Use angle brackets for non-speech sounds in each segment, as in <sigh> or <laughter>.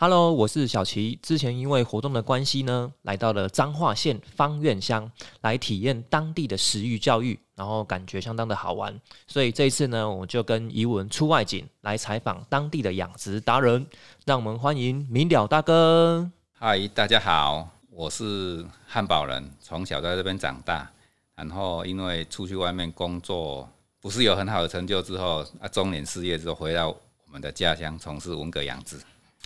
Hello，我是小齐。之前因为活动的关系呢，来到了彰化县芳苑乡，来体验当地的食育教育，然后感觉相当的好玩。所以这一次呢，我就跟怡文出外景来采访当地的养殖达人。让我们欢迎明了大哥。嗨，大家好，我是汉堡人，从小在这边长大，然后因为出去外面工作不是有很好的成就之后，啊，中年失业之后回到我们的家乡从事文革养殖。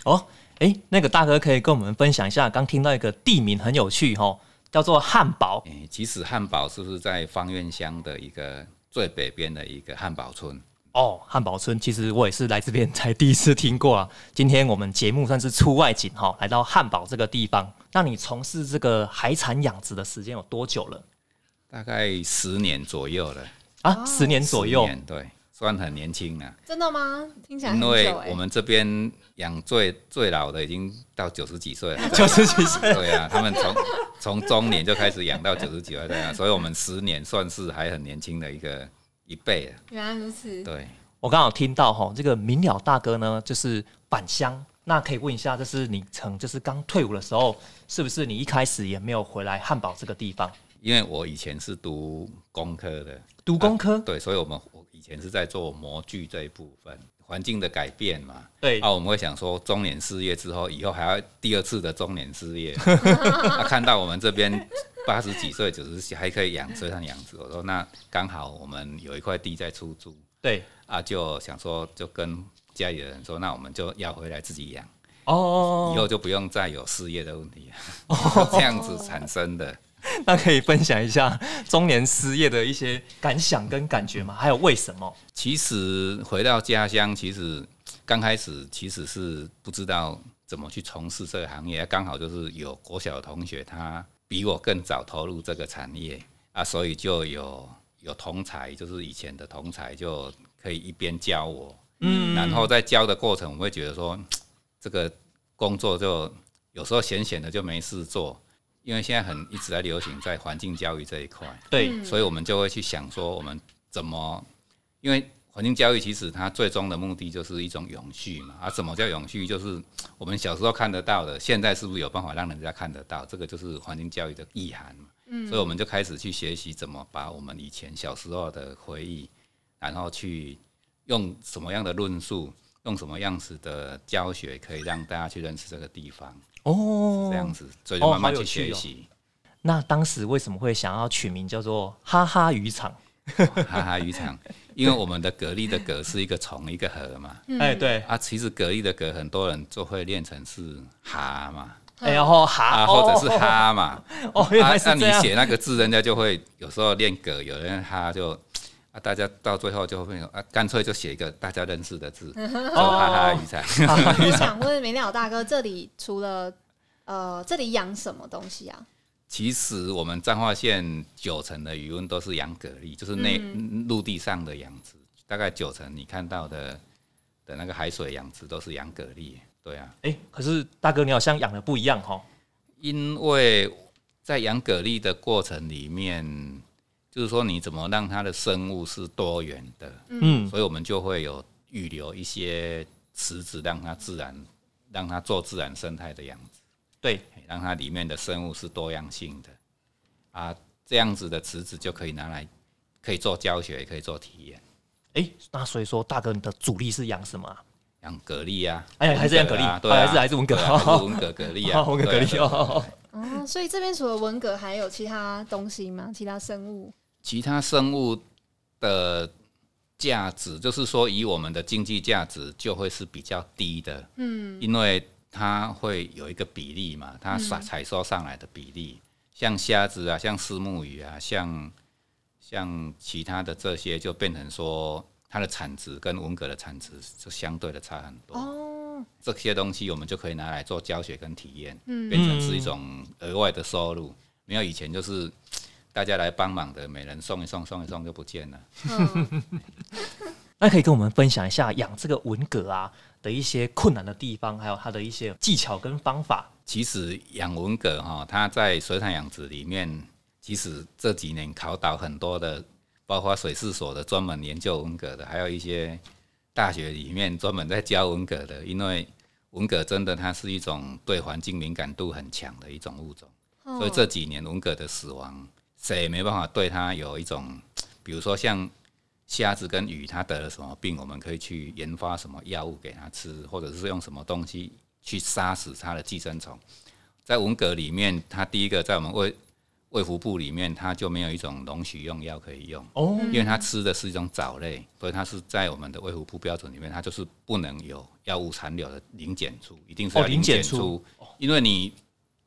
哦。哎，那个大哥可以跟我们分享一下，刚听到一个地名很有趣哈，叫做汉堡。哎，其实汉堡是不是在方院乡的一个最北边的一个汉堡村？哦，汉堡村，其实我也是来这边才第一次听过啊。<laughs> 今天我们节目算是出外景哈，来到汉堡这个地方。那你从事这个海产养殖的时间有多久了？大概十年左右了啊，十年左右，对。算很年轻了，真的吗？听起来因为我们这边养最最老的已经到九十几岁了，<laughs> 九十几岁，对啊，他们从从中年就开始养到九十几岁这样，所以我们十年算是还很年轻的一个一辈了。原来如此，对我刚好听到哈，这个明了大哥呢就是返乡，那可以问一下，就是你曾就是刚退伍的时候，是不是你一开始也没有回来汉堡这个地方？因为我以前是读工科的，读工科，对，所以我们。以前是在做模具这一部分，环境的改变嘛，对，啊，我们会想说中年失业之后，以后还要第二次的中年失业，<laughs> 啊看到我们这边八十几岁、九十几还可以养车上养殖，我说那刚好我们有一块地在出租，对，啊，就想说就跟家里的人说，那我们就要回来自己养，哦，以后就不用再有失业的问题，<laughs> 这样子产生的。<laughs> 那可以分享一下中年失业的一些感想跟感觉吗？还有为什么？其实回到家乡，其实刚开始其实是不知道怎么去从事这个行业，刚好就是有国小的同学，他比我更早投入这个产业啊，所以就有有同才，就是以前的同才就可以一边教我，嗯，然后在教的过程，我会觉得说这个工作就有时候闲闲的就没事做。因为现在很一直在流行在环境教育这一块，对，所以我们就会去想说，我们怎么？因为环境教育其实它最终的目的就是一种永续嘛。啊，什么叫永续？就是我们小时候看得到的，现在是不是有办法让人家看得到？这个就是环境教育的意涵嘛。嗯，所以我们就开始去学习怎么把我们以前小时候的回忆，然后去用什么样的论述，用什么样子的教学，可以让大家去认识这个地方。哦，这样子，所以就慢慢去学习。那当时为什么会想要取名叫做“哈哈渔场”？<laughs> 哈哈渔场，因为我们的蛤蜊的蛤是一个虫一个禾嘛。哎，对啊，其实蛤蜊的蛤很多人就会练成是蛤嘛，然后哈或者是哈嘛。<laughs> 哦，原来是那你写那个字，人家就会有时候练蛤，有人哈就啊，大家到最后就会啊，干脆就写一个大家认识的字，<laughs> 哈哈渔场。<laughs> 我想问 <laughs> 明了大哥，这里除了呃，这里养什么东西啊？其实我们彰化县九成的渔温都是养蛤蜊，就是内陆地上的养殖，大概九成你看到的的那个海水养殖都是养蛤蜊。对啊，哎，可是大哥你好像养的不一样哈，因为在养蛤蜊的过程里面，就是说你怎么让它的生物是多元的，嗯，所以我们就会有预留一些池子，让它自然，让它做自然生态的样子。对，让它里面的生物是多样性的啊，这样子的池子就可以拿来可以做教学，也可以做体验。哎，那所以说大哥，你的主力是养什么？养蛤蜊啊？哎，还是养蛤蜊？对，还是还是文蛤？文蛤蛤蜊啊？<laughs> 文蛤蛤蜊哦。哦，所以这边除了文蛤，还有其他东西吗？其他生物？其他生物的价值，就是说以我们的经济价值就会是比较低的。嗯，因为。它会有一个比例嘛？它采采收上来的比例，像虾子啊，像丝木鱼啊，像像其他的这些，就变成说它的产值跟文革的产值就相对的差很多。哦，这些东西我们就可以拿来做教学跟体验，嗯变成是一种额外的收入。没有以前就是大家来帮忙的，每人送一送，送一送就不见了。<laughs> 那可以跟我们分享一下养这个文蛤啊？的一些困难的地方，还有它的一些技巧跟方法。其实养文蛤哈，它在水产养殖里面，其实这几年考到很多的，包括水事所的专门研究文蛤的，还有一些大学里面专门在教文蛤的，因为文蛤真的它是一种对环境敏感度很强的一种物种，哦所以这几年文蛤的死亡，谁也没办法对它有一种，<tsk> 比如说像虾子跟鱼，它得了什么病，我们可以去研发什么药物给它吃，或者是用什么东西去杀死它的寄生虫。在文革里面，它第一个在我们卫卫福部里面，它就没有一种容许用药可以用。哦，因为它吃的是一种藻类，所以它是在我们的卫福部标准里面，它就是不能有药物残留的零检出，一定是要哦零检出检出。因为你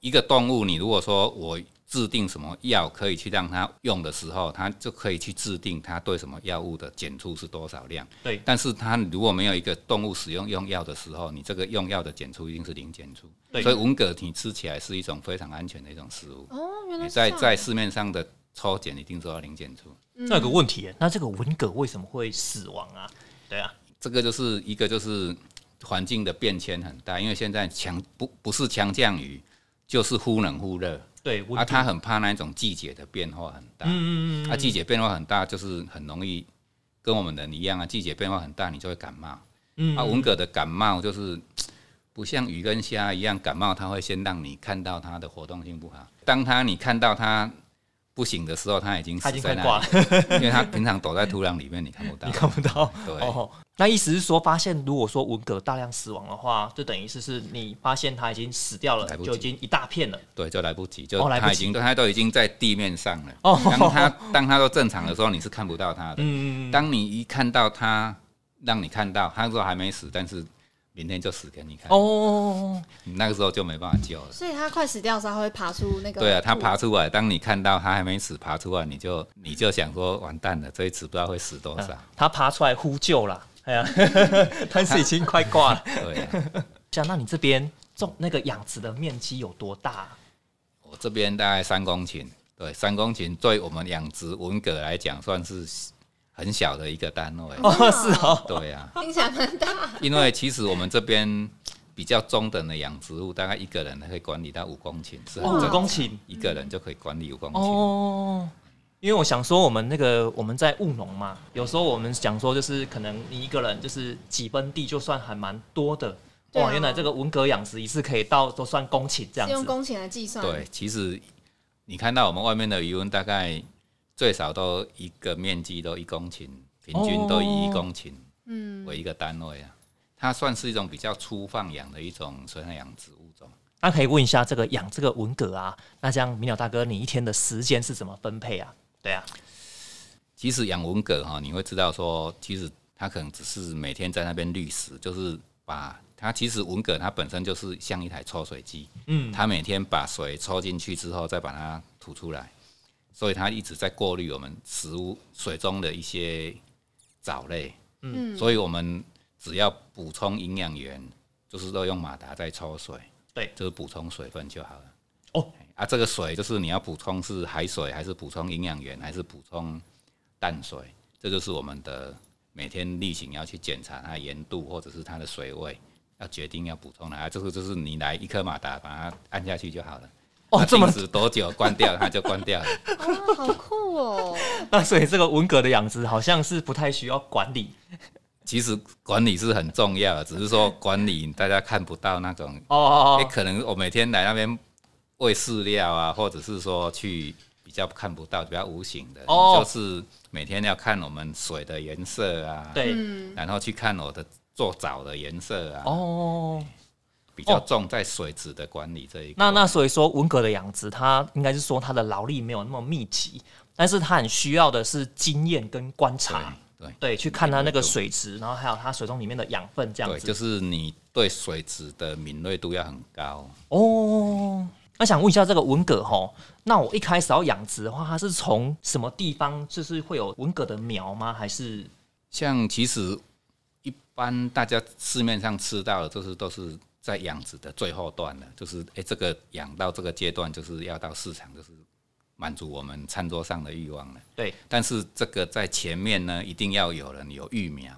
一个动物，你如果说我制定什么药可以去让它用的时候，它就可以去制定它对什么药物的检出是多少量。对但是它如果没有一个动物使用用药的时候，你这个用药的检出一定是零检出。对所以文蛤你吃起来是一种非常安全的一种食物。哦，原来在在市面上的抽检一定都要零检出。那有个问题，那这个文蛤为什么会死亡啊？对啊，这个就是一个就是环境的变迁很大，因为现在强不不是强降雨，就是忽冷忽热，对，温啊，度它很怕那种季节的变化很大，嗯嗯嗯啊，季节变化很大就是很容易跟我们人一样啊，季节变化很大你就会感冒，嗯啊，文蛤的感冒就是不像鱼跟虾一样感冒，它会先让你看到它的活动性不好，当它你看到它。不醒的时候，他已经它死在那已经快挂里，<laughs> 因为他平常躲在土壤里面，你看不到你。看不到。对，哦，那意思是说，发现如果说文革大量死亡的话，就等于是是你发现他已经死掉了就已经一大片了。对，就来不及，就哦来不及它已经他都已经在地面上了。哦当他当他都正常的时候，你是看不到他的。嗯，当你一看到他，让你看到，它说还没死，但是明天就死给你看，哦，你那个时候就没办法救了。所以它快死掉的时候，它会爬出那个对啊，它爬出来，当你看到它还没死，爬出来，你就你就想说完蛋了，这一次不知道会死多少。它爬出来呼救了，哎呀，<laughs> 但是已经快挂了。对啊，像那你这边种那个养殖的面积有多大啊？我这边大概三公顷，对，三公顷对我们养殖文蛤来讲算是很小的一个单位。哦，是哦，对啊，听起来蛮大。因为其实我们这边比较中等的养殖户，大概一个人可以管理到五公顷，是五公顷一个人就可以管理五公顷。哦。因为我想说，我们那个我们在务农嘛，有时候我们想说，就是可能你一个人就是几分地就算还蛮多的。哇，原来这个文革养殖一次可以到都算公顷这样子。用公顷来计算，对，其实你看到我们外面的渔温，大概最少都一个面积都一公顷，平均都以一公顷嗯，为一个单位啊。它算是一种比较粗放养的一种水产养殖物种。那可以问一下，这个养这个文蛤啊，那这样明鸟大哥，你一天的时间是怎么分配啊？对啊，其实养文蛤哈，你会知道说，其实它可能只是每天在那边滤食，就是把它其实文蛤它本身就是像一台抽水机，嗯，它每天把水抽进去之后，再把它吐出来，所以它一直在过滤我们食物水中的一些藻类，嗯，所以我们只要补充营养源，就是都用马达在抽水，对，就是补充水分就好了。哦，啊，这个水就是你要补充是海水，还是补充营养源，还是补充淡水？这就是我们的每天例行要去检查它的盐度或者是它的水位，要决定要补充哪啊。这个就是你来一颗马达把它按下去就好了。哦，它这么多久？关掉它就关掉了。哦，好酷哦！<laughs> 那所以这个文蛤的养殖好像是不太需要管理。其实管理是很重要的，只是说管理大家看不到那种哦哦哎、哦，可能我每天来那边喂饲料啊，或者是说去比较看不到、比较无形的，哦。就是每天要看我们水的颜色啊，，对，嗯，然后去看我的做藻的颜色啊，哦，比较重在水质的管理这一块。那那所以说文蛤的养殖，它应该是说它的劳力没有那么密集，但是它很需要的是经验跟观察，对对，去看它那个水质，然后还有它水中里面的养分这样对，子。就是你对水质的敏锐度要很高。哦，那想问一下这个文蛤吼，那我一开始要养殖的话，它是从什么地方就是会有文蛤的苗吗？还是像其实一般大家市面上吃到的，就是都是在养殖的最后段了，就是哎、诶这个养到这个阶段，就是要到市场，就是满足我们餐桌上的欲望了。对但是这个在前面呢，一定要有人有育苗，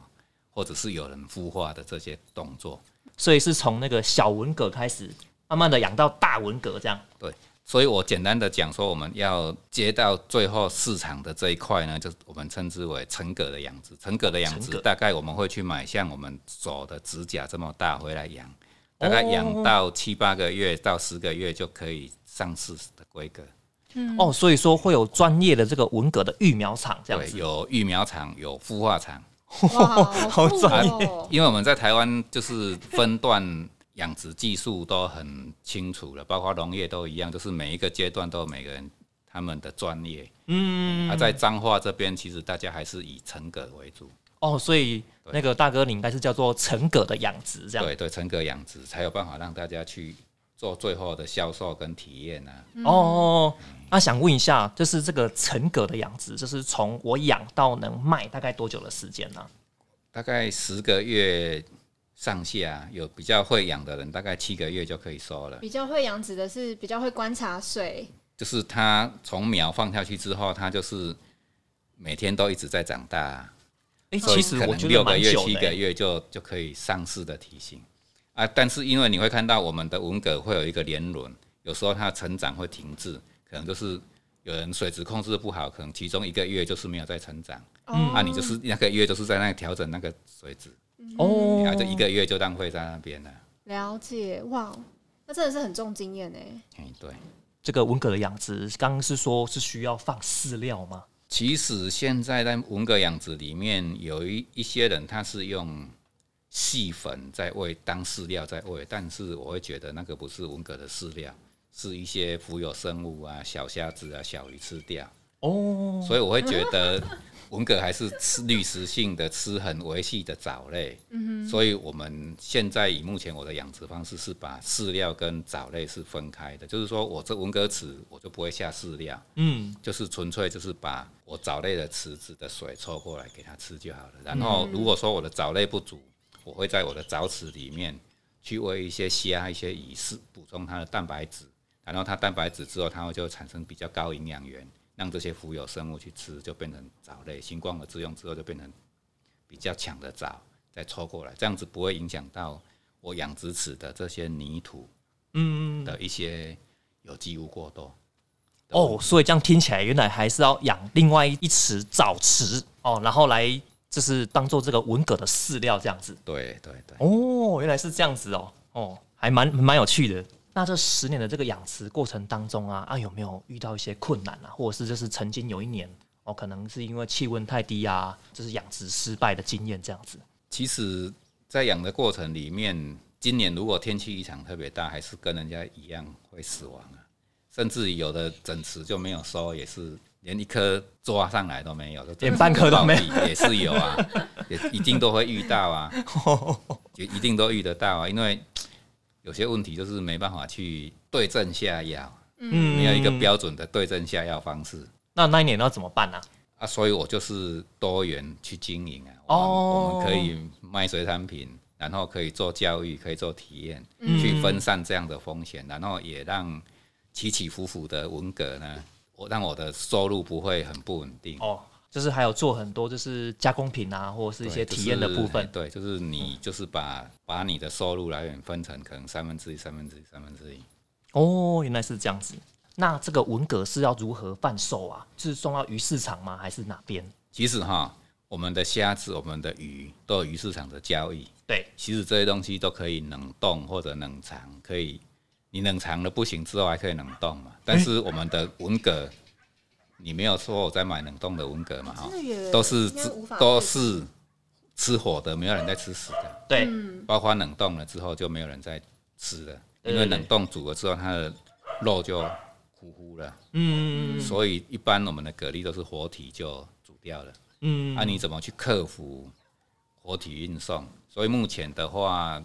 或者是有人孵化的这些动作。所以是从那个小文蛤开始，慢慢的养到大文蛤这样？对所以我简单的讲说，我们要接到最后市场的这一块呢，就是我们称之为成蛤的养殖。成蛤的养殖大概我们会去买像我们手的指甲这么大回来养，大概养到七八个月到十个月就可以上市的规格。嗯哦，所以说会有专业的这个文革的育苗厂这样对，子。有育苗场，有孵化场。哇，好酷专哦！因为我们在台湾就是分段养殖技术都很清楚了，包括农业都一样，就是每一个阶段都有每个人他们的专业。嗯，而、在彰化这边，其实大家还是以成葛为主，哦，所以那个大哥你应该是叫做成葛的养殖这样。对对，成葛养殖才有办法让大家去做最后的销售跟体验啊。哦，那想问一下，就是这个成葛的养殖，就是从我养到能卖大概多久的时间呢、大概十个月上下，有比较会养的人，大概七个月就可以收了。比较会养殖的是比较会观察水，就是它从苗放下去之后，它就是每天都一直在长大啊、其实我觉得六个月。七个月就就可以上市的体型啊。但是因为你会看到我们的文蛤会有一个年轮，有时候它的成长会停滞，可能就是有人水质控制得不好，可能其中一个月就是没有在成长，嗯啊，你就是那个月就是在那里调整那个水质，哦然后就一个月就浪费在那边了。了解哇，那真的是很重经验哎。哎，对。这个文蛤的养殖，刚刚是说是需要放饲料吗？其实现在在文革养殖里面，有一一些人他是用细粉在喂当饲料在喂，但是我会觉得那个不是文革的饲料，是一些浮游生物啊、小虾子啊、小鱼吃掉，哦，所以我会觉得文蛤还是吃滤食性的，吃很维系的藻类。所以我们现在以目前我的养殖方式是把饲料跟藻类是分开的，就是说我这文蛤池我就不会下饲料。嗯，就是纯粹就是把我藻类的池子的水抽过来给它吃就好了。然后如果说我的藻类不足，我会在我的藻池里面去喂一些虾、一些鱼，是补充它的蛋白质。然后它蛋白质之后，它会就产生比较高营养源，让这些浮游生物去吃，就变成藻类。新冠的自用之后，就变成比较强的藻，再抽过来，这样子不会影响到我养殖池的这些泥土，嗯的一些有机物过多。哦，所以这样听起来，原来还是要养另外一池藻池哦，然后来就是当做这个文蛤的饲料这样子。对对对。哦，原来是这样子哦，哦，还蛮蛮有趣的。那这十年的这个养殖过程当中啊，啊有没有遇到一些困难啊，或者是就是曾经有一年哦，可能是因为气温太低啊，就是养殖失败的经验这样子。其实，在养的过程里面，今年如果天气异常特别大，还是跟人家一样会死亡啊。甚至有的整池就没有收，也是连一颗抓上来都没有，就连半颗都没有也是有啊，也一定都会遇到啊，<laughs> 也一定都遇得到啊。因为有些问题就是没办法去对症下药，嗯没有一个标准的对症下药方式。那那一年要怎么办呢、啊，所以我就是多元去经营啊。哦我们我们可以卖水产品，然后可以做教育，可以做体验，嗯去分散这样的风险，然后也让起起伏伏的文革呢，我让我的收入不会很不稳定。哦，就是还有做很多就是加工品啊，或者是一些体验的部分。就是对，就是你就是把把你的收入来源分成可能三分之一、三分之一、三分之一。哦，原来是这样子。那这个文蛤是要如何贩售啊？是送到鱼市场吗？还是哪边？其实哈，我们的虾子、我们的鱼都有鱼市场的交易。对，其实这些东西都可以冷冻或者冷藏，可以你冷藏了不行之后还可以冷冻嘛。但是我们的文蛤，你没有说我在买冷冻的文蛤嘛？哈都是都是吃火的，没有人在吃死的。对，包括冷冻了之后就没有人在吃了，因为冷冻煮了之后它的肉就糊糊了，嗯所以一般我们的蛤蜊都是活体就煮掉了。嗯，啊，你怎么去克服活体运送？所以目前的话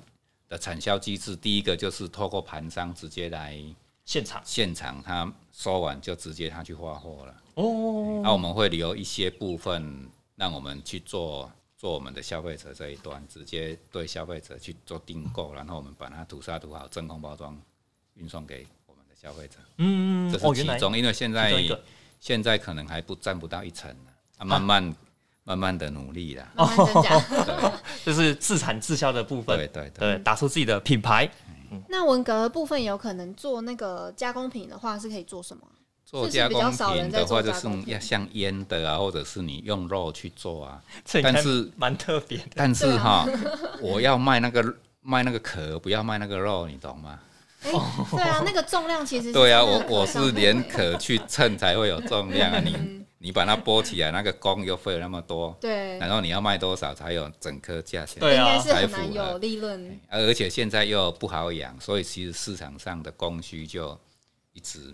的产销机制，第一个就是透过盘商直接来现场现场，他收完就直接他去发货了。哦，那、我们会留一些部分让我们去做做我们的消费者这一端，直接对消费者去做订购，然后我们把它涂沙涂好，真空包装，运送给我们的消费者。嗯，这是其中，因为现在现在可能还不占不到一成呢啊，慢慢、慢慢的努力啦。慢慢增加。对 <laughs> 就是自产自销的部分，对对对，对，打出自己的品牌。那文革的部分有可能做那个加工品的话，是可以做什么？做加工品的话，就是要像腌的啊，或者是你用肉去做啊。但是蛮特别的。但是哈，<laughs> 我要卖那个卖那个壳，不要卖那个肉，你懂吗？对啊，那个重量其实对啊，我我是连壳去称才会有重量啊。你你把它剥起来，那个工又费了那么多。对。然后你要卖多少才有整颗价钱？对啊，才符有利润。而且现在又不好养，所以其实市场上的供需就一直。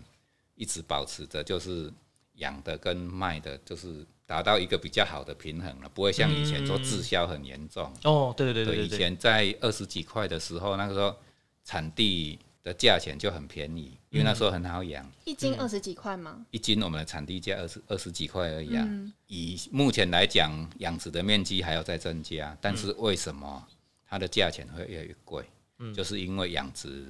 一直保持着，就是养的跟卖的，就是达到一个比较好的平衡了，不会像以前说滞销很严重。哦，对对对对，以前在二十几块的时候，那个时候产地的价钱就很便宜，因为那时候很好养。一斤二十几块吗？一斤我们的产地价二十二十几块而已啊。以目前来讲，养殖的面积还要再增加，但是为什么它的价钱会越来越贵？嗯，就是因为养殖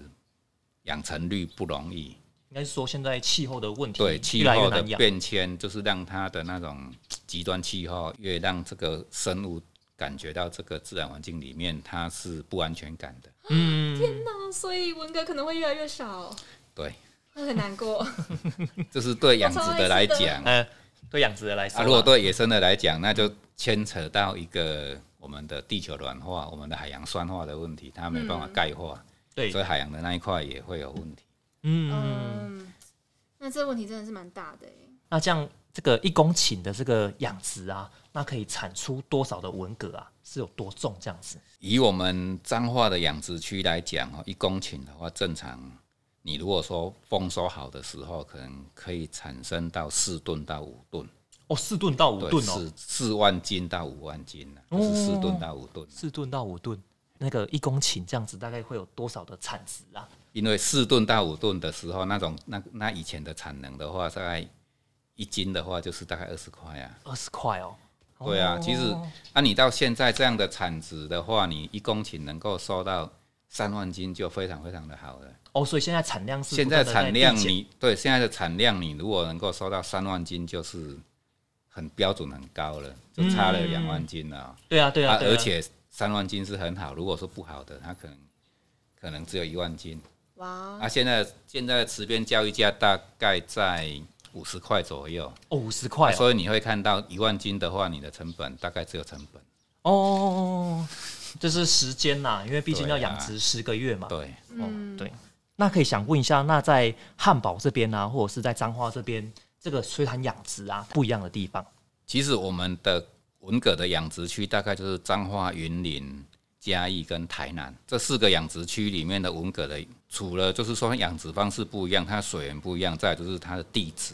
养成率不容易。应该是说，现在气候的问题，对气候的变迁，就是让它的那种 <tsk> 极端气候，越让这个生物感觉到这个自然环境里面它是不安全感的。嗯，天哪！所以文革可能会越来越少。对，会很难过。<laughs> 这是对养殖的来讲，嗯，对养殖的来说，如果对野生的来讲，那就牵扯到一个我们的地球软化、我们的海洋酸化的问题，它没办法钙化，对，所以海洋的那一块也会有问题。嗯，那这个问题真的是蛮大的那这样，这个一公顷的这个养殖啊，那可以产出多少的文蛤啊？是有多重这样子？以我们彰化的养殖区来讲哦，一公顷的话，正常你如果说丰收好的时候，可能可以产生到四吨到五吨。哦，四吨到五吨哦，四四万斤到五万斤呢，就是四吨到五吨。四吨到五吨，那个一公顷这样子，大概会有多少的产值啊？因为四吨到五吨的时候，那种那那以前的产能的话，大概一斤的话就是大概二十块啊。二十块哦。对啊，其实那你到现在这样的产值的话，你一公顷能够收到三万斤就非常非常的好了。哦，所以现在产量是现在产量你对现在的产量你如果能够收到三万斤，就是很标准很高了，就差了两万斤了。对啊，对啊，而且三万斤是很好，如果说不好的，它可能可能只有一万斤。哇啊，现在现在池边交易价大概在五十块左右哦，五十块，所以你会看到一万斤的话，你的成本大概只有成本哦，就是时间呐，因为毕竟要养殖十个月嘛。对，哦，对，那可以想问一下，那在汉堡这边呢，或者是在彰化这边，这个水产养殖啊，不一样的地方？其实我们的文蛤的养殖区大概就是彰化、云林。嘉义跟台南这四个养殖区里面的文蛤的，除了就是说养殖方式不一样，它水源不一样，再就是它的地质，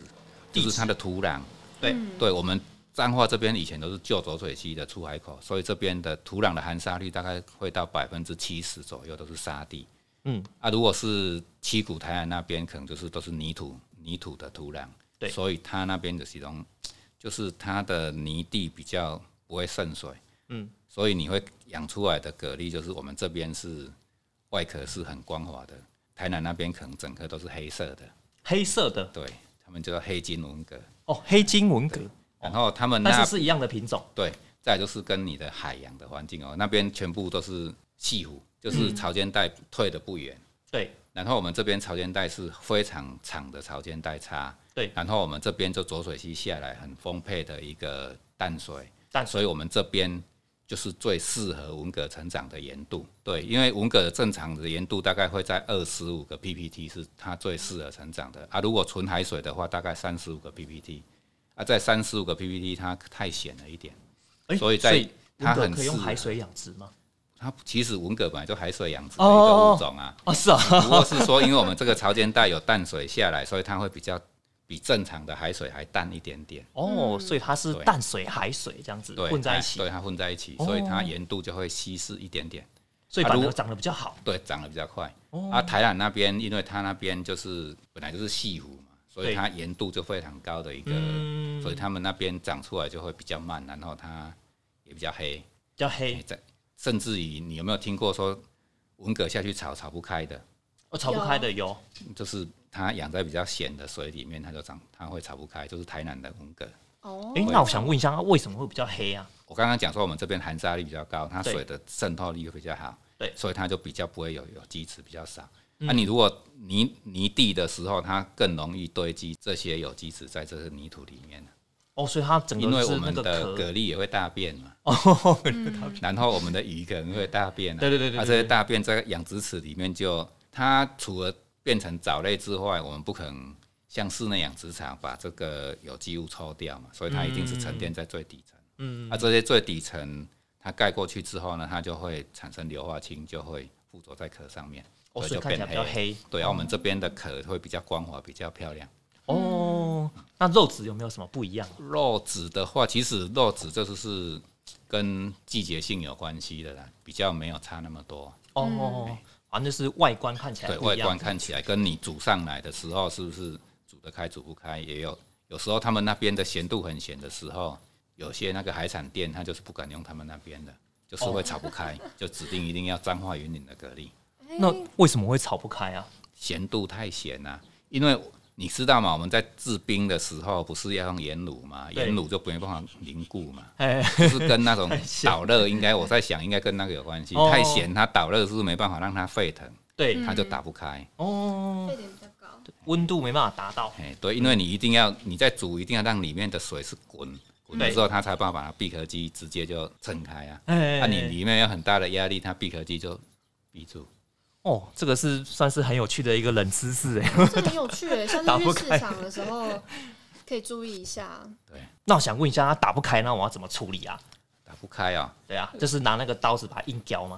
就是它的土壤。对，对我们彰化这边以前都是旧浊水溪的出海口，所以这边的土壤的含沙率大概会到百分之七十左右，都是沙地。嗯，啊，如果是七股台南那边，可能就是都是泥土泥土的土壤。对，所以它那边的其中就是它的泥地比较不会渗水。嗯。所以你会养出来的蛤蜊，就是我们这边是外壳是很光滑的，台南那边可能整个都是黑色的，黑色的，对他们叫黑金文蛤。哦，黑金文蛤，然后他们但是是一样的品种，对。再就是跟你的海洋的环境哦，那边全部都是西湖，就是潮间带退的不远，对。然后我们这边潮间带是非常长的潮间带差，对。然后我们这边就浊水溪下来很丰沛的一个淡水，淡，所以我们这边。就是最适合文蛤成长的盐度，对，因为文蛤的正常的盐度大概会在二十五个 ppt，是它最适合成长的啊。如果纯海水的话，大概三十五个 ppt，啊，在三十五个 ppt 它太咸了一点，所以在它很可以用海水养殖吗？它其实文蛤本来就海水养殖的一个物种啊，哦是啊，不过是说因为我们这个潮间带有淡水下来，所以它会比较。比正常的海水还淡一点点。哦，所以它是淡水海水这样子混在一起，对它混在一起，所以它盐度就会稀释一点点，所以反而长得比较好。对，长得比较快。啊，台南那边，因为它那边就是本来就是西湖嘛，所以它盐度就非常高的一个，所以他们那边长出来就会比较慢，然后它也比较黑，比较黑。甚至于你有没有听过说文蛤下去炒炒不开的？哦，炒不开的有，就是。它养在比较咸的水里面，它就长，它会炒不开，就是台南的红蛤。哦，哎，那我想问一下，它为什么会比较黑啊？我刚刚讲说，我们这边含沙率比较高，它水的渗透力比较好。对所以它就比较不会有有机质比较少。嗯那、你如果泥泥地的时候，它更容易堆积这些有机质在这个泥土里面，哦，所以它整个因为我们的蛤蜊也会大便嘛，<laughs> 哦，然后我们的鱼可能会大便、啊，对对对对啊，对这些大便在养殖池里面就，它除了变成藻类之外，我们不可能像室内养殖场把这个有机物抽掉嘛，所以它一定是沉淀在最底层。嗯，啊，这些最底层它盖过去之后呢，它就会产生硫化氢，就会附着在壳上面，哦，所以就变比较黑。对，啊，我们这边的壳会比较光滑，比较漂亮。哦，那肉质有没有什么不一样？肉质的话，其实肉质这就是跟季节性有关系的啦，比较没有差那么多。哦，反正就是外观看起来外观看起来跟你煮上来的时候是不是煮得开煮不开，也有有时候他们那边的咸度很咸的时候，有些那个海产店他就是不敢用他们那边的，就是会炒不开，就指定一定要彰化云岭的蛤蜊，那为什么会炒不开啊？咸度太咸啊，因为。你知道吗？我们在制冰的时候，不是要用盐卤吗？对盐卤就没办法凝固嘛，哎，<laughs> 就是跟那种导热，应该我在想，应该跟那个有关系。哦太咸，它导热是没办法让它沸腾，对，它就打不开。哦沸，点比较高。温度没办法达到。哎，对，因为你一定要你在煮，一定要让里面的水是滚滚了对之后，它才办法把它闭壳机直接就撑开啊。哎，那、你里面有很大的压力，它闭壳机就闭住。哦，这个是算是很有趣的一个冷知识哎。这很有趣哎，<laughs> 下次去市场的时候可以注意一下。对，那我想问一下，它打不开，那我要怎么处理啊？打不开啊、对啊，就是拿那个刀子把它硬雕嘛。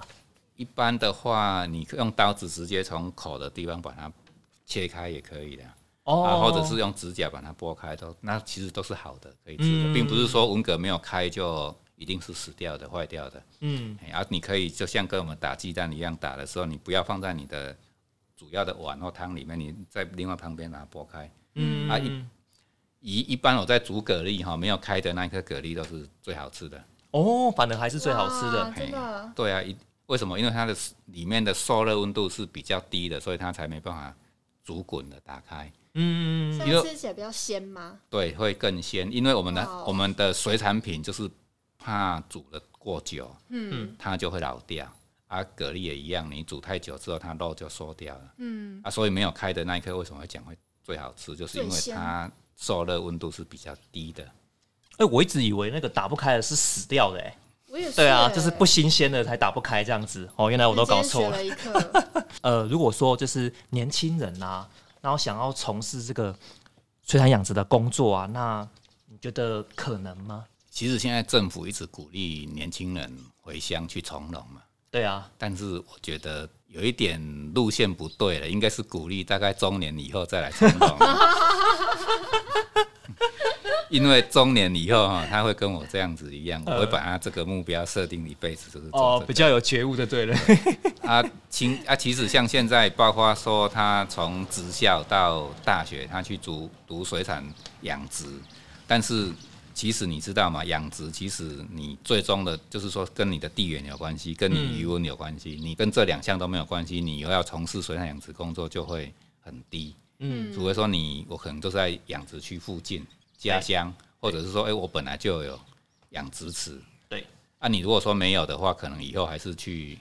一般的话，你用刀子直接从口的地方把它切开也可以的。哦啊，或者是用指甲把它剥开，都那其实都是好的，可以吃的，嗯并不是说文革没有开就一定是死掉的、坏掉的。嗯，哎啊，你可以就像跟我们打鸡蛋一样，打的时候你不要放在你的主要的碗或汤里面，你在另外旁边把它剥开。嗯啊一一一般我在煮蛤蜊哈，没有开的那一颗蛤蜊都是最好吃的。哦，反而还是最好吃的哇。真的。对啊，一为什么？因为它的里面的受热温度是比较低的，所以它才没办法煮滚的打开。嗯，这因为吃起来比较鲜吗？对，会更鲜，因为我们的、哦我们的水产品就是怕煮的过久，嗯它就会老掉。啊，蛤蜊也一样，你煮太久之后，它肉就缩掉了。嗯，啊，所以没有开的那一颗为什么会讲会最好吃，就是因为它受热温度是比较低的。哎，我一直以为那个打不开的是死掉的哎。我也是。对啊，就是不新鲜的才打不开这样子。哦，原来我都搞错了。<laughs> 呃，如果说就是年轻人啊，然后想要从事这个水产养殖的工作啊，那你觉得可能吗？其实现在政府一直鼓励年轻人回乡去从农嘛，对啊，但是我觉得有一点路线不对了，应该是鼓励大概中年以后再来从农。<laughs> 因为中年以后哈，他会跟我这样子一样，我会把他这个目标设定一辈子就是做哦，比较有觉悟的，对了。啊，其啊，其实像现在，包括说他从职校到大学，他去读读水产养殖，但是其实你知道吗？养殖其实你最终的，就是说跟你的地缘有关系，跟你渔温有关系，你跟这两项都没有关系，你又要从事水产养殖工作就会很低。嗯，除非说你我可能都在养殖区附近家乡，或者是说，哎、我本来就有养殖池。对，啊，你如果说没有的话，可能以后还是去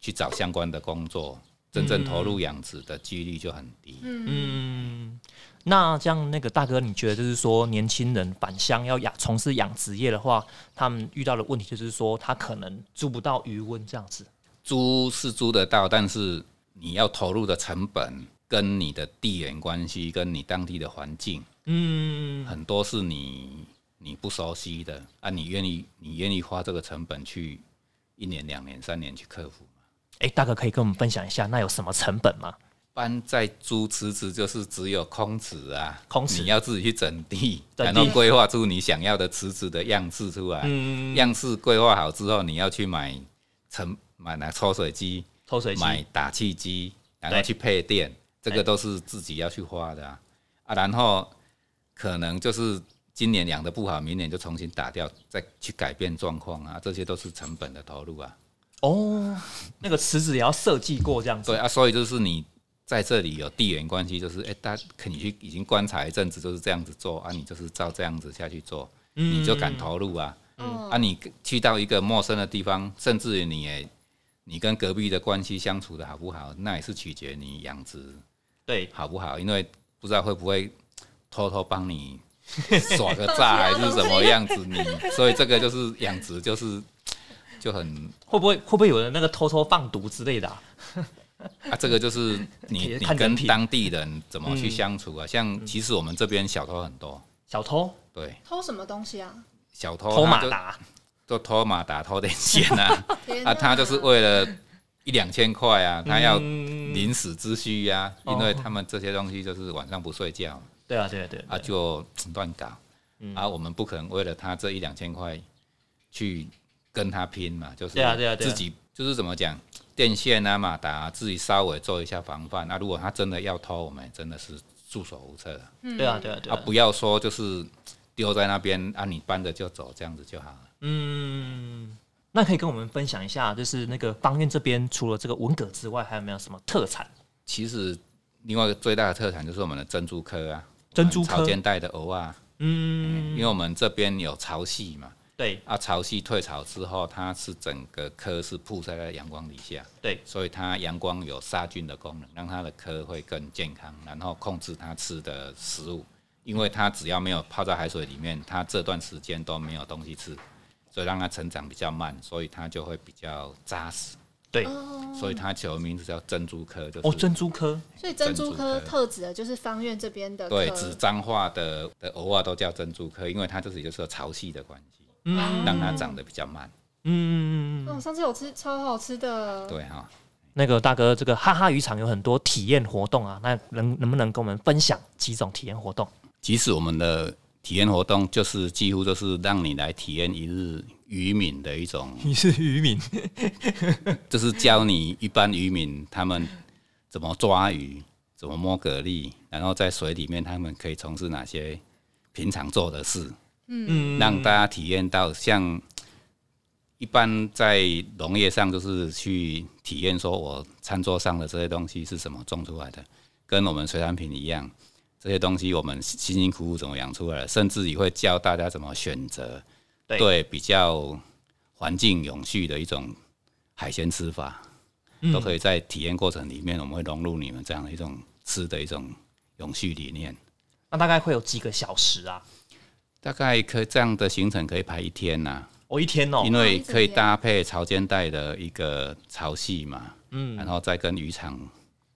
去找相关的工作，真正投入养殖的几率就很低。嗯，那这样那个大哥，你觉得就是说，年轻人返乡要养从事养殖业的话，他们遇到的问题就是说，他可能租不到渔温这样子。租是租得到，但是你要投入的成本跟你的地缘关系，跟你当地的环境，嗯，很多是你你不熟悉的啊，你愿意你愿意花这个成本去一年、两年、三年去克服吗？哎、大哥可以跟我们分享一下，那有什么成本吗？一般在租池子就是只有空池啊，空池你要自己去整地，整地然后规划出你想要的池子的样式出来。嗯，样式规划好之后，你要去买成买那抽水机，抽水机，买打气机，然后去配电，这个都是自己要去花的啊。啊，然后可能就是今年养的不好，明年就重新打掉，再去改变状况啊，这些都是成本的投入啊。哦，那个池子也要设计过这样子。对啊，所以就是你在这里有地缘关系，就是哎，大家可你去已经观察一阵子，就是这样子做啊，你就是照这样子下去做，嗯你就敢投入啊。嗯啊，你去到一个陌生的地方，甚至于你也你跟隔壁的关系相处的好不好，那也是取决你养殖对，好不好，因为不知道会不会偷偷帮你 <laughs> 耍个诈还是什么样子，你所以这个就是养殖就是就很会不会会不会有人那个偷偷放毒之类的、啊？<laughs> 啊，这个就是你 <laughs> 你跟当地人怎么去嗯相处啊？像其实我们这边小偷很多，小偷？对，偷什么东西啊？小偷偷马达，就偷马达、偷点钱啊，<laughs> 啊，他就是为了一两千块啊，他要嗯临死之需呀、哦。因为他们这些东西就是晚上不睡觉。对啊，对啊，对啊，啊，就乱搞。嗯。啊，我们不可能为了他这一两千块去跟他拼嘛，就是对啊对啊对啊。自己就是怎么讲，电线啊、马达、啊、自己稍微做一下防范。那、如果他真的要偷，我们真的是束手无策。嗯，对啊，对啊，对啊。啊，不要说就是丢在那边啊，你搬着就走这样子就好了。嗯，那可以跟我们分享一下，就是那个方院这边除了这个文蛤之外，还有没有什么特产？其实另外一个最大的特产就是我们的珍珠科啊，珍珠科。潮间带的藕啊，嗯，因为我们这边有潮汐嘛，对。啊，潮汐退潮之后，它是整个壳是曝晒在阳光底下，对，所以它阳光有杀菌的功能，让它的壳会更健康，然后控制它吃的食物，因为它只要没有泡在海水里面，它这段时间都没有东西吃，所以让它成长比较慢，所以它就会比较扎实，对，所以它取的名字叫珍珠科，就是哦，珍珠科，所以珍珠科科。特指的就是方院这边的对科纸张化的的偶尔都叫珍珠科，因为它这里就是有潮汐的关系，嗯。让它长得比较慢，嗯，哦，上次有吃超好吃的，对哈。那个大哥，这个哈哈渔场有很多体验活动啊，那能能不能跟我们分享几种体验活动？其实我们的体验活动就是几乎都是让你来体验一日渔民的一种，你是渔民，<laughs> 就是教你一般渔民他们怎么抓鱼，怎么摸蛤蜊，然后在水里面他们可以从事哪些平常做的事，嗯，让大家体验到像一般在农业上就是去体验，说我餐桌上的这些东西是怎么种出来的，跟我们水产品一样，这些东西我们辛辛苦苦怎么养出来的，甚至也会教大家怎么选择对对比较环境永续的一种海鲜吃法，嗯都可以在体验过程里面，我们会融入你们这样的一种吃的一种永续理念。那大概会有几个小时啊？大概可以这样的行程可以排一天呐、哦，一天哦因，为可以搭配潮间带的一个潮汐嘛，嗯，然后再跟渔场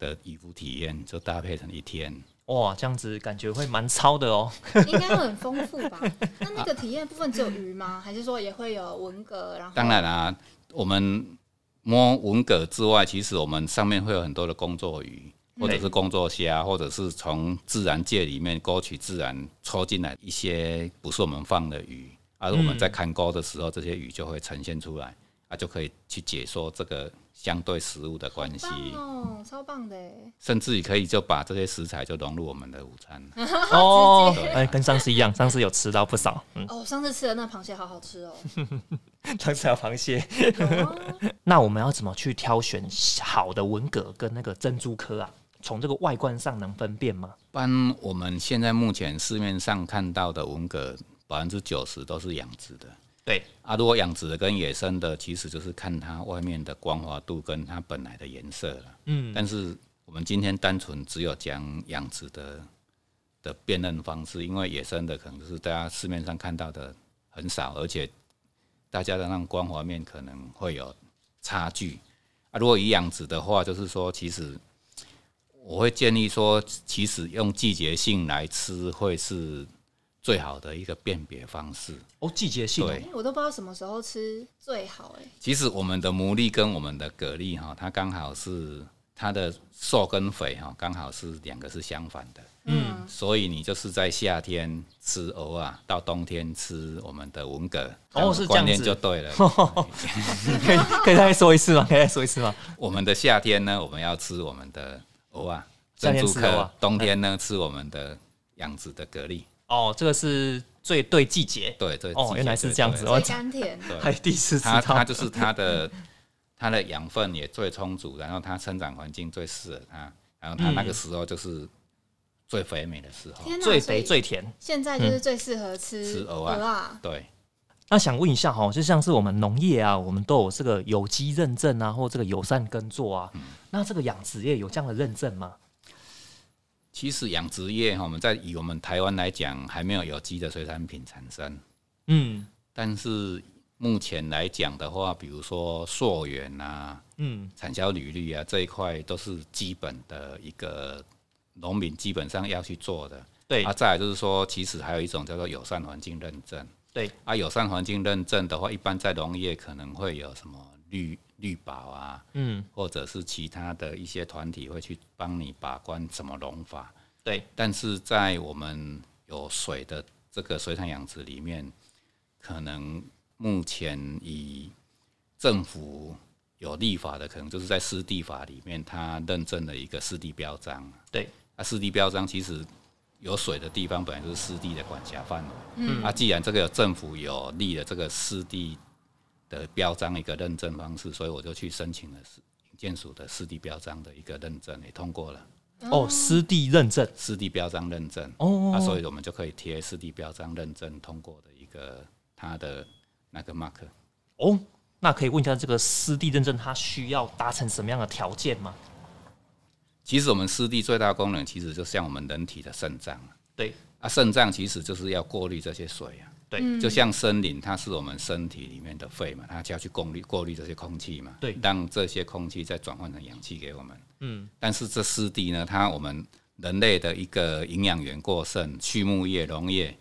的渔夫体验，就搭配成一天。哇，这样子感觉会蛮超的哦。<laughs> 应该会很丰富吧？<laughs> 那那个体验部分只有鱼吗？还是说也会有文蛤？然后当然啦、我们摸文蛤之外，其实我们上面会有很多的工作鱼，或者是工作虾，或者是从自然界里面勾取自然抽进来一些不是我们放的鱼，而我们在看钩的时候，这些鱼就会呈现出来，啊，就可以去解说这个相对食物的关系。哦，超棒的耶！甚至你可以就把这些食材就融入我们的午餐。<laughs> 哦哎，跟上次一样，上次有吃到不少。嗯，哦，上次吃的那螃蟹好好吃哦。<laughs> 上次还有螃蟹。有啊 <laughs> 那我们要怎么去挑选好的文蛤跟那个珍珠科啊？从这个外观上能分辨吗？一般我们现在目前市面上看到的文蛤，百分之九十都是养殖的。对，啊，如果养殖的跟野生的，其实就是看它外面的光滑度跟它本来的颜色了。嗯，但是我们今天单纯只有讲养殖的的辨认方式，因为野生的可能就是大家市面上看到的很少，而且大家的那种光滑面可能会有差距。啊，如果以养殖的话，就是说其实我会建议说，其实用季节性来吃会是最好的一个辨别方式。哦，季节性哦。对哎我都不知道什么时候吃最好哎。其实我们的牡蛎跟我们的蛤蜊哈，它刚好是它的瘦跟肥哈，刚好是两个是相反的。嗯，所以你就是在夏天吃藕啊，到冬天吃我们的文蛤，哦是这样子就对了。<laughs> 可以可以再说一次吗？可以再说一次吗？我们的夏天呢，我们要吃我们的藕啊，珍珠科冬天呢，吃我们的养殖的蛤蜊。哦，这个是最对季节。对对，哦原来是这样子哦最甘甜。还第一次知它道。它就是它的它的养分也最充足，然后它生长环境最适合它，然后它那个时候就是最肥美的时候。天，最肥最甜。现在就是最适合吃吃鹅啊啊。对，那想问一下哈，就像是我们农业啊，我们都有这个有机认证啊，或这个友善耕作啊，那这个养殖业有这样的认证吗？其实养殖业哈，我们在以我们台湾来讲，还没有有机的水产品产生。嗯但是目前来讲的话，比如说溯源啊、嗯，产销履历啊这一块，都是基本的一个农民基本上要去做的。对啊，再来就是说，其实还有一种叫做友善环境认证。对，啊，友善环境认证的话，一般在农业可能会有什么绿绿保啊，嗯或者是其他的一些团体会去帮你把关怎么农法。对，但是在我们有水的这个水产养殖里面，可能目前以政府有立法的，可能就是在湿地法里面，它认证了一个湿地标章。对，啊，湿地标章其实有水的地方本来就是湿地的管辖范围。嗯，啊，既然这个有政府有立了这个湿地的标章一个认证方式，所以我就去申请了市建署的湿地标章的一个认证，也通过了哦，湿地认证湿地标章认证。哦，啊，所以我们就可以贴湿地标章认证通过的一个它的那个 mark。哦，那可以问一下，这个湿地认证它需要达成什么样的条件吗？其实我们湿地最大的功能，其实就像我们人体的肾脏对。啊，肾脏其实就是要过滤这些水啊。对。就像森林，它是我们身体里面的肺嘛，它就要去过滤过滤这些空气嘛，对。让这些空气再转换成氧气给我们。嗯，但是这湿地呢，它我们人类的一个营养源过剩，畜牧业、农业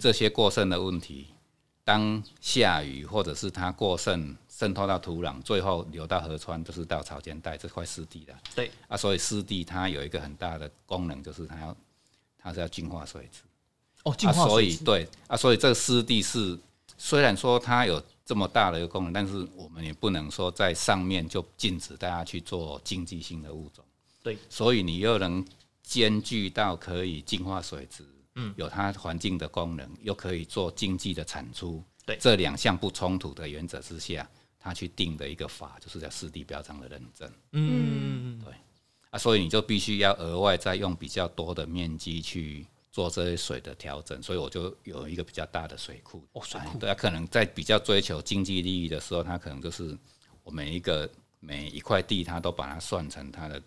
这些过剩的问题，当下雨或者是它过剩渗透到土壤，最后流到河川，就是到草间带这块湿地的。对啊，所以湿地它有一个很大的功能，就是它要它是要净化水质。哦，净啊，所化水质以对啊，所以这个湿地是虽然说它有这么大的一个功能，但是我们也不能说在上面就禁止大家去做经济性的物种。对，所以你又能兼具到可以净化水质，嗯，有它环境的功能，又可以做经济的产出，对。这两项不冲突的原则之下，他去定的一个法，就是在湿地标章的认证。嗯，对。啊，所以你就必须要额外再用比较多的面积去做这些水的调整，所以我就有一个比较大的水库。哦水库。哎对啊，可能在比较追求经济利益的时候，它可能就是我每一个每一块地，它都把它算成它的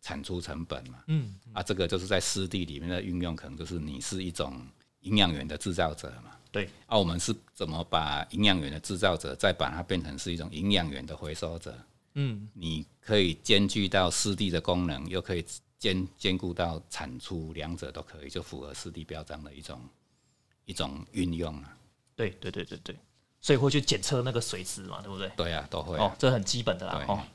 产出成本嘛。嗯，啊，这个就是在湿地里面的运用，可能就是你是一种营养源的制造者嘛。对，啊，我们是怎么把营养源的制造者，再把它变成是一种营养源的回收者？嗯，你可以兼具到湿地的功能，又可以兼兼顾到产出，两者都可以，就符合湿地标章的一种一种运用啊。对对对对对，所以会去检测那个水质嘛，对不对？对啊，都会、啊。，哦这很基本的啦。哦，嗯，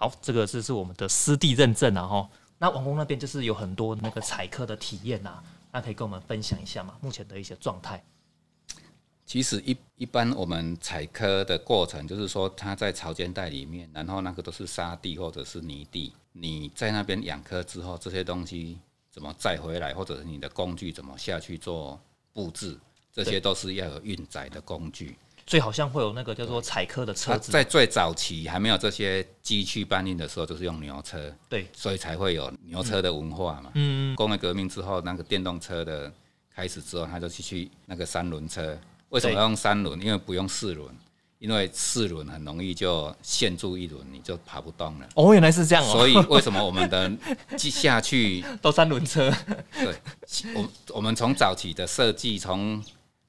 好，这个这是我们的湿地认证啊，哈。那王工那边就是有很多那个采科的体验啊，那可以跟我们分享一下嘛？目前的一些状态。其实一一般我们采科的过程，就是说它在潮间带里面，然后那个都是沙地或者是泥地，你在那边养科之后，这些东西怎么载回来，或者是你的工具怎么下去做布置，这些都是要有运载的工具。最好像会有那个叫做采科的车它子，在最早期还没有这些机器搬运的时候，就是用牛车，对，所以才会有牛车的文化嘛。嗯，工业革命之后，那个电动车的开始之后，他就去去那个三轮车。为什么要用三轮？因为不用四轮，因为四轮很容易就限住一轮，你就爬不动了。哦，原来是这样哦，所以为什么我们的记下去？<laughs> 都三轮车，对，我我们从早期的设计，从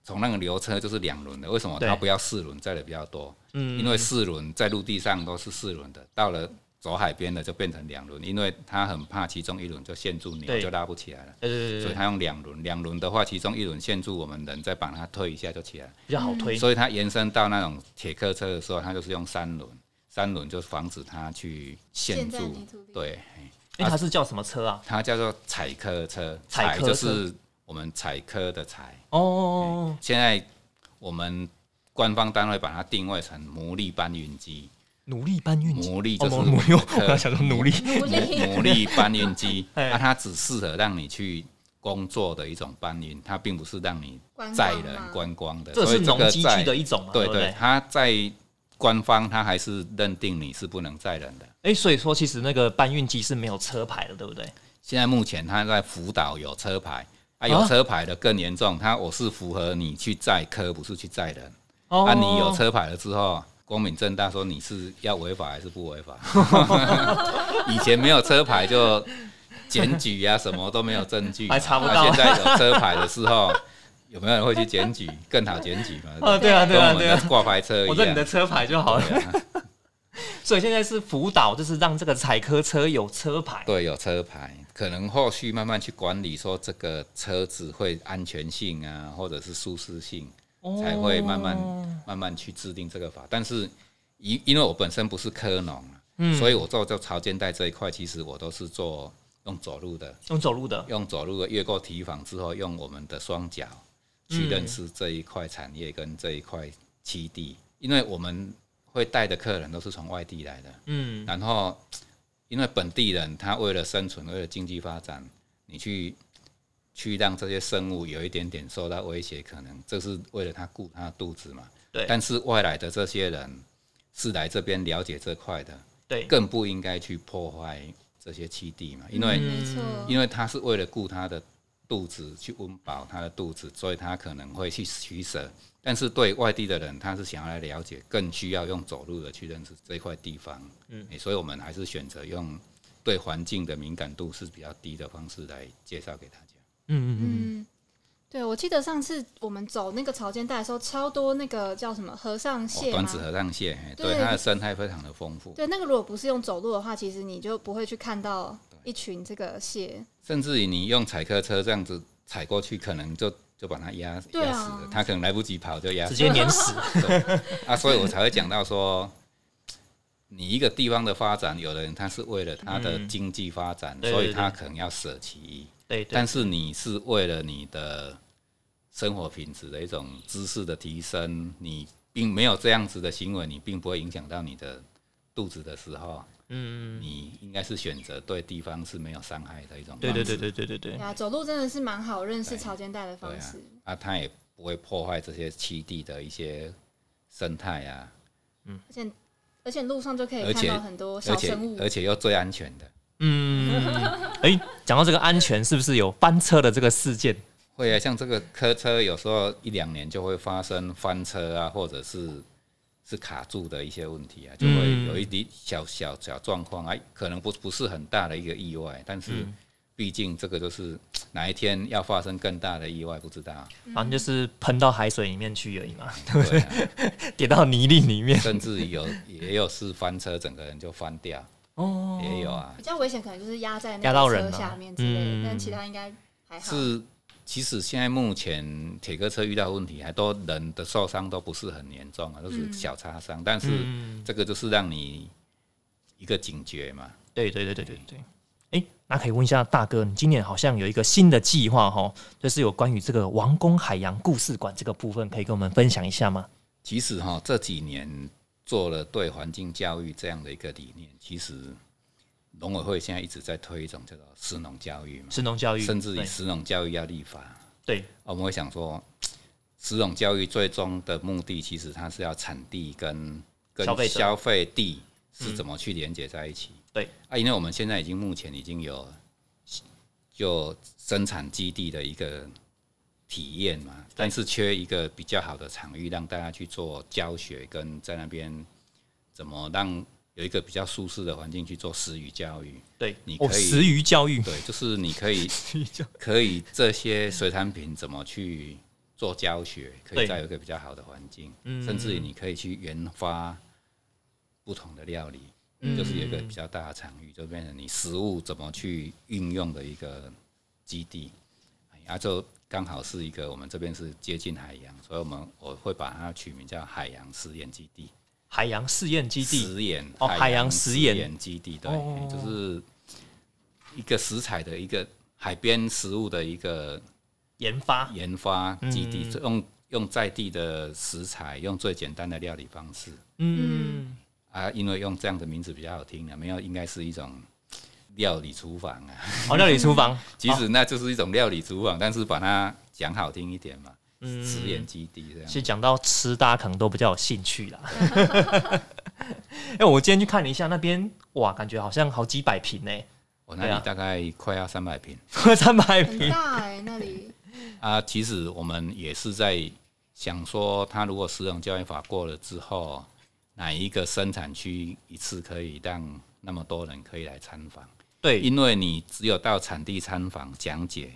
从那个流车就是两轮的，为什么它不要四轮载的比较多？嗯，因为四轮在陆地上都是四轮的，到了走海边的就变成两轮，因为它很怕其中一轮就限住，对牛就拉不起来了。对对对对，所以它用两轮，两轮的话，其中一轮限住，我们人再把它推一下就起来。比较好推。所以它延伸到那种铁客车的时候，它就是用三轮，三轮就防止它去陷陷在住。对，哎，它是叫什么车啊？它叫做采客车，采采科车就是我们采科的采。哦，现在我们官方单位把它定位成牡蛎搬运机，努力搬运机，牡蛎就是哦努力，我科刚刚想说努力，努力牡蛎搬运机，<laughs> 哎那它只适合让你去工作的一种搬运，它并不是让你载人嘛观光的。这是农机具的一种嘛，对对？它在官方它还是认定你是不能载人的。哎，所以说其实那个搬运机是没有车牌的，对不对？现在目前它在福岛有车牌，啊，有车牌的更严重，他我是符合你去载客，不是去载人。哦啊，你有车牌了之后，光明正大说你是要违法还是不违法？<laughs> 以前没有车牌就检举啊，什么都没有证据嘛，还查不啊到现在有车牌的时候，有没有人会去检举？更好检举嘛？哦，<laughs> 对啊，对啊，对啊挂牌车一样。我知道你的车牌就好了。啊 <laughs> 所以现在是辅导，就是让这个采科车有车牌。对，有车牌，可能后续慢慢去管理，说这个车子会安全性啊，或者是舒适性，才会慢慢哦慢慢去制定这个法。但是因因为我本身不是科农所以我做做潮间带这一块，其实我都是做用走路的，用走路的。用走路的越过堤防之后，用我们的双脚去认识这一块产业跟这一块基地，因为我们会带的客人都是从外地来的，嗯，然后因为本地人他为了生存，为了经济发展，你去去让这些生物有一点点受到威胁，可能这是为了他顾他的肚子嘛。对。但是外来的这些人是来这边了解这块的，对，更不应该去破坏这些栖地嘛，因为、嗯。没错，因为他是为了顾他的肚子，去温饱他的肚子，所以他可能会去取舍。但是对外地的人，他是想要来了解，更需要用走路的去认识这块地方。嗯、所以我们还是选择用对环境的敏感度是比较低的方式来介绍给大家。嗯嗯嗯，嗯，对，我记得上次我们走那个潮间带的时候，超多那个叫什么和尚哦蟹嘛。短子和尚蟹，对它的生态非常的丰富，对，那个如果不是用走路的话，其实你就不会去看到一群这个蟹。甚至于你用采客车这样子踩过去，可能就就把它压啊压死了，它可能来不及跑就压直。接碾死。啊，所以我才会讲到说，你一个地方的发展，有的人他是为了他的嗯经济发展，所以他可能要舍其一。对对但，是你是为了你的生活品质的一种知识的提升，你并没有这样子的行为，你并不会影响到你的肚子的时候，嗯，你应该是选择对地方是没有伤害的一种。对对对对对对。对。走路真的是蛮好，认识潮间带的方式。啊，它也不会破坏这些栖地的一些生态啊。嗯。而且而且路上就可以看到很多小生物。而且又最安全的。嗯。哎，讲到这个安全是不是有翻车的这个事件？会啊，像这个客车有时候一两年就会发生翻车啊，或者是。是卡住的一些问题啊，就会嗯。有一点小小小状况啊，可能不不是很大的一个意外，但是嗯。毕竟这个就是哪一天要发生更大的意外，不知道。反正就是喷到海水里面去而已嘛，对啊，<laughs> 跌到泥泞里面。甚至有也有是翻车，整个人就翻掉，哦，也有啊。比。较危险，可能就是压在那个车压到人啊。下面之类的，嗯但其他应该还好。是，其实现在目前铁哥车遇到问题，还都人的受伤都不是很严重啊，都是嗯小擦伤，但是嗯，这个就是让你一个警觉嘛。对对对对对对。哎，那可以问一下大哥，你今年好像有一个新的计划哈，就是有关于这个王宫海洋故事馆这个部分，可以跟我们分享一下吗？其实哈，这几年做了对环境教育这样的一个理念，其实农委会现在一直在推一种叫做食农教育嘛，是农教育，甚至于对。食农教育要立法。对，我们会想说，食农教育最终的目的，其实它是要产地跟跟消费消费地是怎么去连接在一起。对。啊，因为我们现在已经目前已经有就生产基地的一个体验嘛，但是缺一个比较好的场域，让大家去做教学，跟在那边怎么让有一个比较舒适的环境去做食鱼教育。对，哦，你可以食鱼教育，对，就是你可以 <laughs> 可以这些水产品怎么去做教学，可以再有一个比较好的环境，嗯甚至于你可以去研发不同的料理，嗯就是有一个比较大的场域，就变成你食物怎么去运用的一个基地。啊，就刚好是一个我们这边是接近海洋，所以我们我会把它取名叫海洋实验基地。海洋试验基地，实验哦海洋实验。验基地，对，哦。就是一个食材的一个海边食物的一个研发，研发基地，嗯。用用在地的食材，用最简单的料理方式。嗯，啊，因为用这样的名字比较好听啊，没有应该是一种料理厨房啊，哦，料理厨房，<laughs> 其实那就是一种料理厨房，但是把它讲好听一点嘛，嗯实验基地这样其。实讲到吃，大家可能都比较有兴趣啦。<laughs> 哎、我今天去看了一下那边，哇，感觉好像好几百平呢，我那里大概快要三百平，<laughs> 三百平。大哎、那里啊，其实我们也是在想说，他如果使用教育法过了之后，哪一个生产区一次可以让那么多人可以来参访？对，因为你只有到产地参访讲解，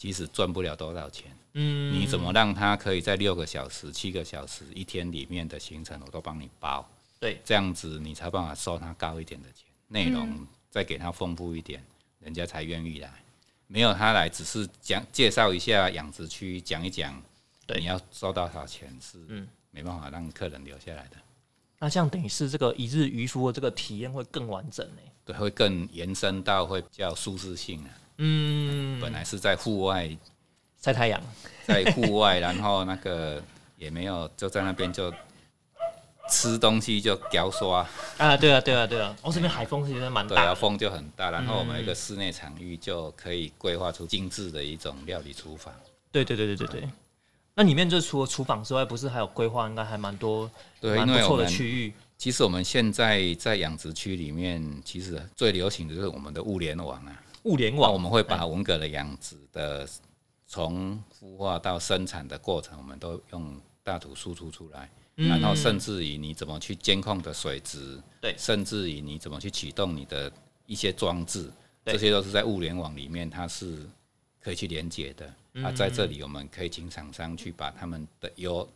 其实赚不了多少钱。嗯，你怎么让他可以在六个小时、七个小时一天里面的行程，我都帮你包？对，这样子你才办法收他高一点的钱，内容嗯再给他丰富一点，人家才愿意来。没有他来，只是讲介绍一下养殖区，讲一讲，对你要收多少钱是嗯没办法让客人留下来的，那这样等于是这个一日渔夫的这个体验会更完整呢。对，会更延伸到会比较舒适性啊。嗯，本来是在户外，晒太阳，在户外，然后那个也没有就在那边就吃东西就屌刷，<laughs> 啊，对啊，对啊，对啊，哦，这边海风其实蛮对啊，大的，风就很大，然后我们一个室内场域就可以规划出精致的一种料理厨房。对对对对对对。那里面就除了厨房之外，不是还有规划，应该还蛮多对，蛮不错的区域。其实我们现在在养殖区里面，其实最流行的就是我们的物联网啊。物联网，我们会把文革的养殖的从孵化到生产的过程，我们都用大图输出出来，嗯。然后甚至于你怎么去监控的水质，对。甚至于你怎么去启动你的一些装置，对。这些都是在物联网里面它是可以去连接的。嗯。啊，在这里我们可以请厂商去把他们的优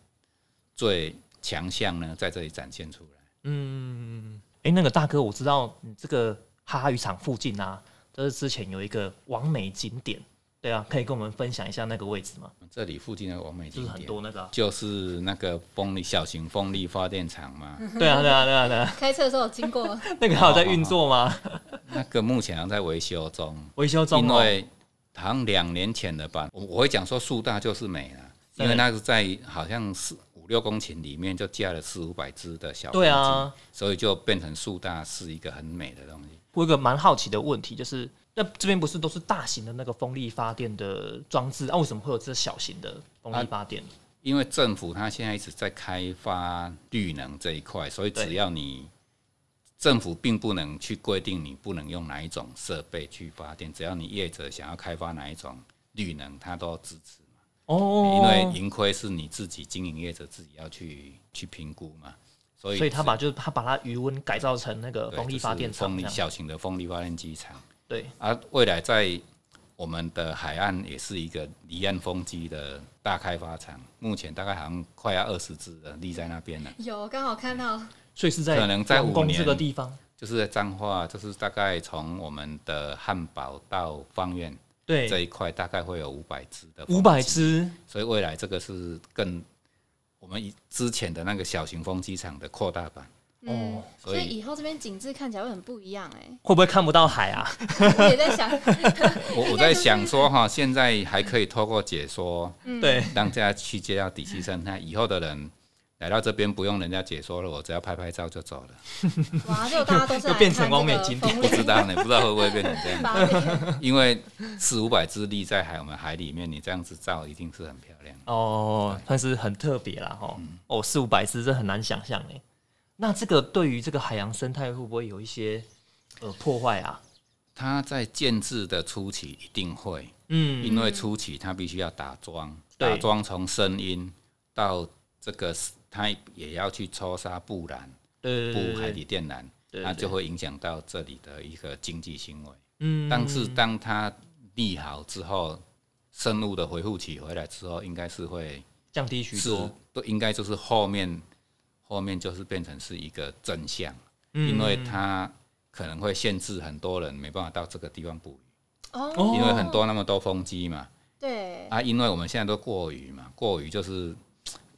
最强项呢，在这里展现出来。嗯，哎、那个大哥，我知道你这个哈哈渔场附近啊，这是之前有一个完美景点，对啊，可以跟我们分享一下那个位置吗？这里附近的完美就是很景点，多那个啊、就是那个风力小型风力发电厂嘛。<laughs> 对啊，对啊，对啊，对啊，开车的时候有经过，<laughs> 那个还有在运作吗？<laughs> 那个目前还在维修中，维修中哦。因为好像两年前的吧，我我会讲说树大就是美了，因为那个在好像是五六公顷里面就架了四五百只的小对啊，所以就变成树大是一个很美的东西。我有个蛮好奇的问题，就是那这边不是都是大型的那个风力发电的装置啊？为什么会有这小型的风力发电？因为政府它现在一直在开发绿能这一块，所以只要你政府并不能去规定你不能用哪一种设备去发电，只要你业者想要开发哪一种绿能，它都支持。哦，因为盈亏是你自己经营业者自己要去去评估嘛，所以所以他把就是他把它余温改造成那个对风力发电就是风力厂，小型的风力发电机场，对，啊，未来在我们的海岸也是一个离岸风机的大开发厂，目前大概好像快要二十只了，立在那边了。有刚好看到，所以是在可能在五年这个地方，就是在彰化，就是大概从我们的汉堡到方院这对，一块，大概会有五百只的五百只，所以未来这个是更我们以之前的那个小型风机场的扩大版。嗯哦，所以所以以后这边景致看起来会很不一样哎。会不会看不到海啊？<laughs> 我也在想，我 <laughs> 我在想说哈，现在还可以透过解说，嗯对，让大家去接到底气生态，以后的人来到这边不用人家解说了，我只要拍拍照就走了。<laughs> 哇，就大家都是来 <laughs> 又变成看这个完美景点不知道呢，不知道会不会变成 <laughs> 这样。因为四五百只立在海我们海里面，你这样子照一定是很漂亮。哦，算是很特别啦，哈。嗯哦，四五百只，这很难想象哎。那这个对于这个海洋生态会不会有一些呃破坏啊？它在建制的初期一定会，嗯，因为初期它必须要打桩，打桩从声音到这个，它也要去抽沙布缆、布海底电缆，对，那就会影响到这里的一个经济行为。嗯，但是当它利好之后，生物的回复期回来之后，应该是会降低许是多，都应该就是后面后面就是变成是一个真相，嗯。因为它可能会限制很多人没办法到这个地方捕鱼，哦，因为很多那么多风机嘛，对，啊，因为我们现在都过鱼嘛，过鱼就是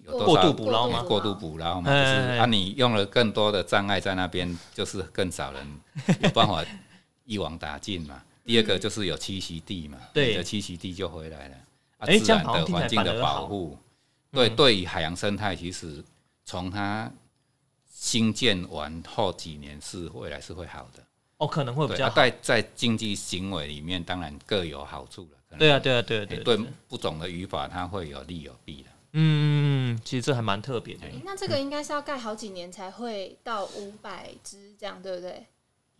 有多过度捕捞吗？哎过度捕捞嘛，哎就是啊，你用了更多的障碍在那边，就是更少人 <laughs> 有办法一网打尽嘛。第二个就是有栖息地嘛，对。你的栖息地就回来了，啊，哎自然这样好像听起来的环境的反而好。保护，对，对于海洋生态，其实从它新建完后几年是未来是会好的，哦，可能会比对，较在在经济行为里面，当然各有好处了。对啊，对啊，对啊，对啊对不同的语法，它会有利有弊的。嗯，其实这还蛮特别的。诶那这个应该是要盖好几年才会到五百只这样，对不对？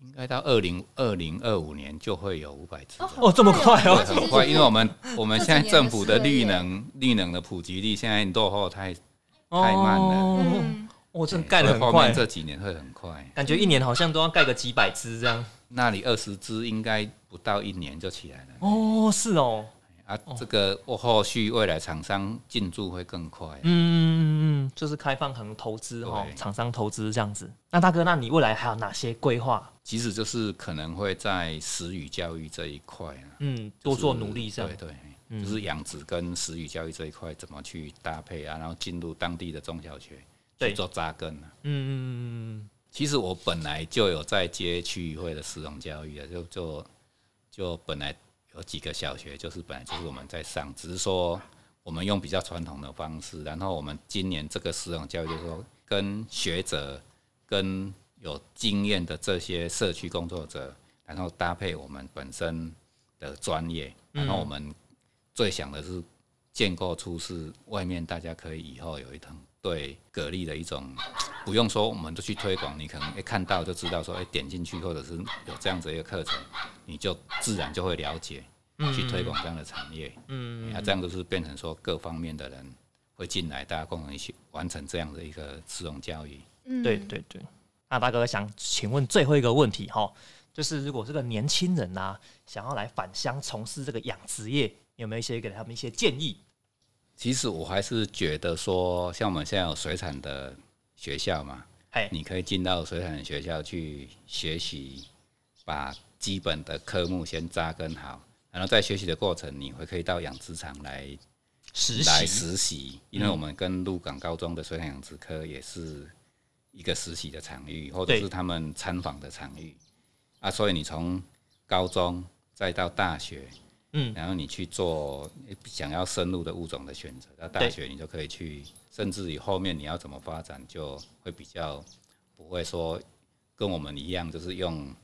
应该到二零二零二五年就会有五百只。哦这么快哦对，很快，因为我们我们现在政府的绿能绿能的普及率现在落后太太慢了哦，嗯，哦，真的盖的很快，这几年会很快。感觉一年好像都要盖个几百只这样。那里二十只应该不到一年就起来了。哦，是哦，啊，这个后续未来厂商进驻会更快。嗯嗯嗯，就是开放可能投资哈，对厂商投资这样子。那大哥，那你未来还有哪些规划？其实就是可能会在食语教育这一块啊，嗯，多做努力这样对。对，就是养殖跟食语教育这一块怎么去搭配啊，然后进入当地的中小学去做扎根啊。嗯嗯嗯嗯其实我本来就有在接区域会的食农教育啊，就就就本来有几个小学，就是本来就是我们在上，只是说我们用比较传统的方式，然后我们今年这个食农教育就是说跟学者、跟有经验的这些社区工作者，然后搭配我们本身的专业，然后我们最想的是建构出是外面大家可以以后有一堂对蛤蜊的一种，不用说我们都去推广，你可能一看到就知道说，哎、点进去或者是有这样子一个课程，你就自然就会了解，去推广这样的产业，嗯，啊，这样就是变成说各方面的人会进来，大家共同一起完成这样的一个自动教育。嗯对对对。那大哥想请问最后一个问题哈，就是如果这个年轻人呐、想要来返乡从事这个养殖业，有没有一些给他们一些建议？其实我还是觉得说，像我们现在有水产的学校嘛，嘿，你可以进到水产学校去学习，把基本的科目先扎根好，然后在学习的过程，你会可以到养殖场来实来习，实习，因为我们跟鹿港高中的水产养殖科也是一个实习的场域，或者是他们参访的场域。啊，所以你从高中再到大学，嗯然后你去做想要深入的物种的选择，到大学你就可以去，甚至于后面你要怎么发展，就会比较不会说跟我们一样，就是用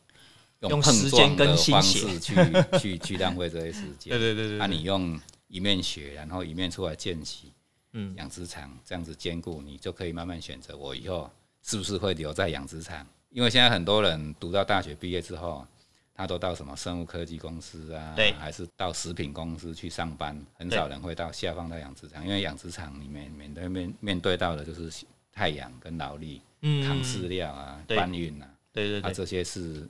用碰时间跟撞的方式去 <laughs> 去去浪费这些时间。对对对对那、你用一面学，然后一面出来见习，嗯养殖场这样子兼顾，你就可以慢慢选择我以后是不是会留在养殖场。因为现在很多人读到大学毕业之后，他都到什么生物科技公司啊，对。还是到食品公司去上班，很少人会到下放到养殖场，因为养殖场里面面对面面对到的就是太阳跟劳力、嗯。扛饲料啊、对。搬运啊，对，对对。啊，这些是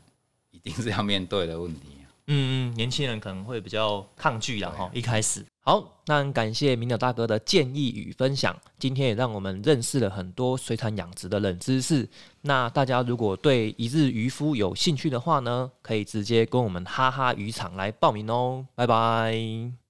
一定是要面对的问题、啊。嗯嗯，年轻人可能会比较抗拒啦哈，一开始。好，那感谢明鸟大哥的建议与分享，今天也让我们认识了很多水产养殖的冷知识。那大家如果对一日渔夫有兴趣的话呢，可以直接跟我们哈哈渔场来报名哦，拜拜。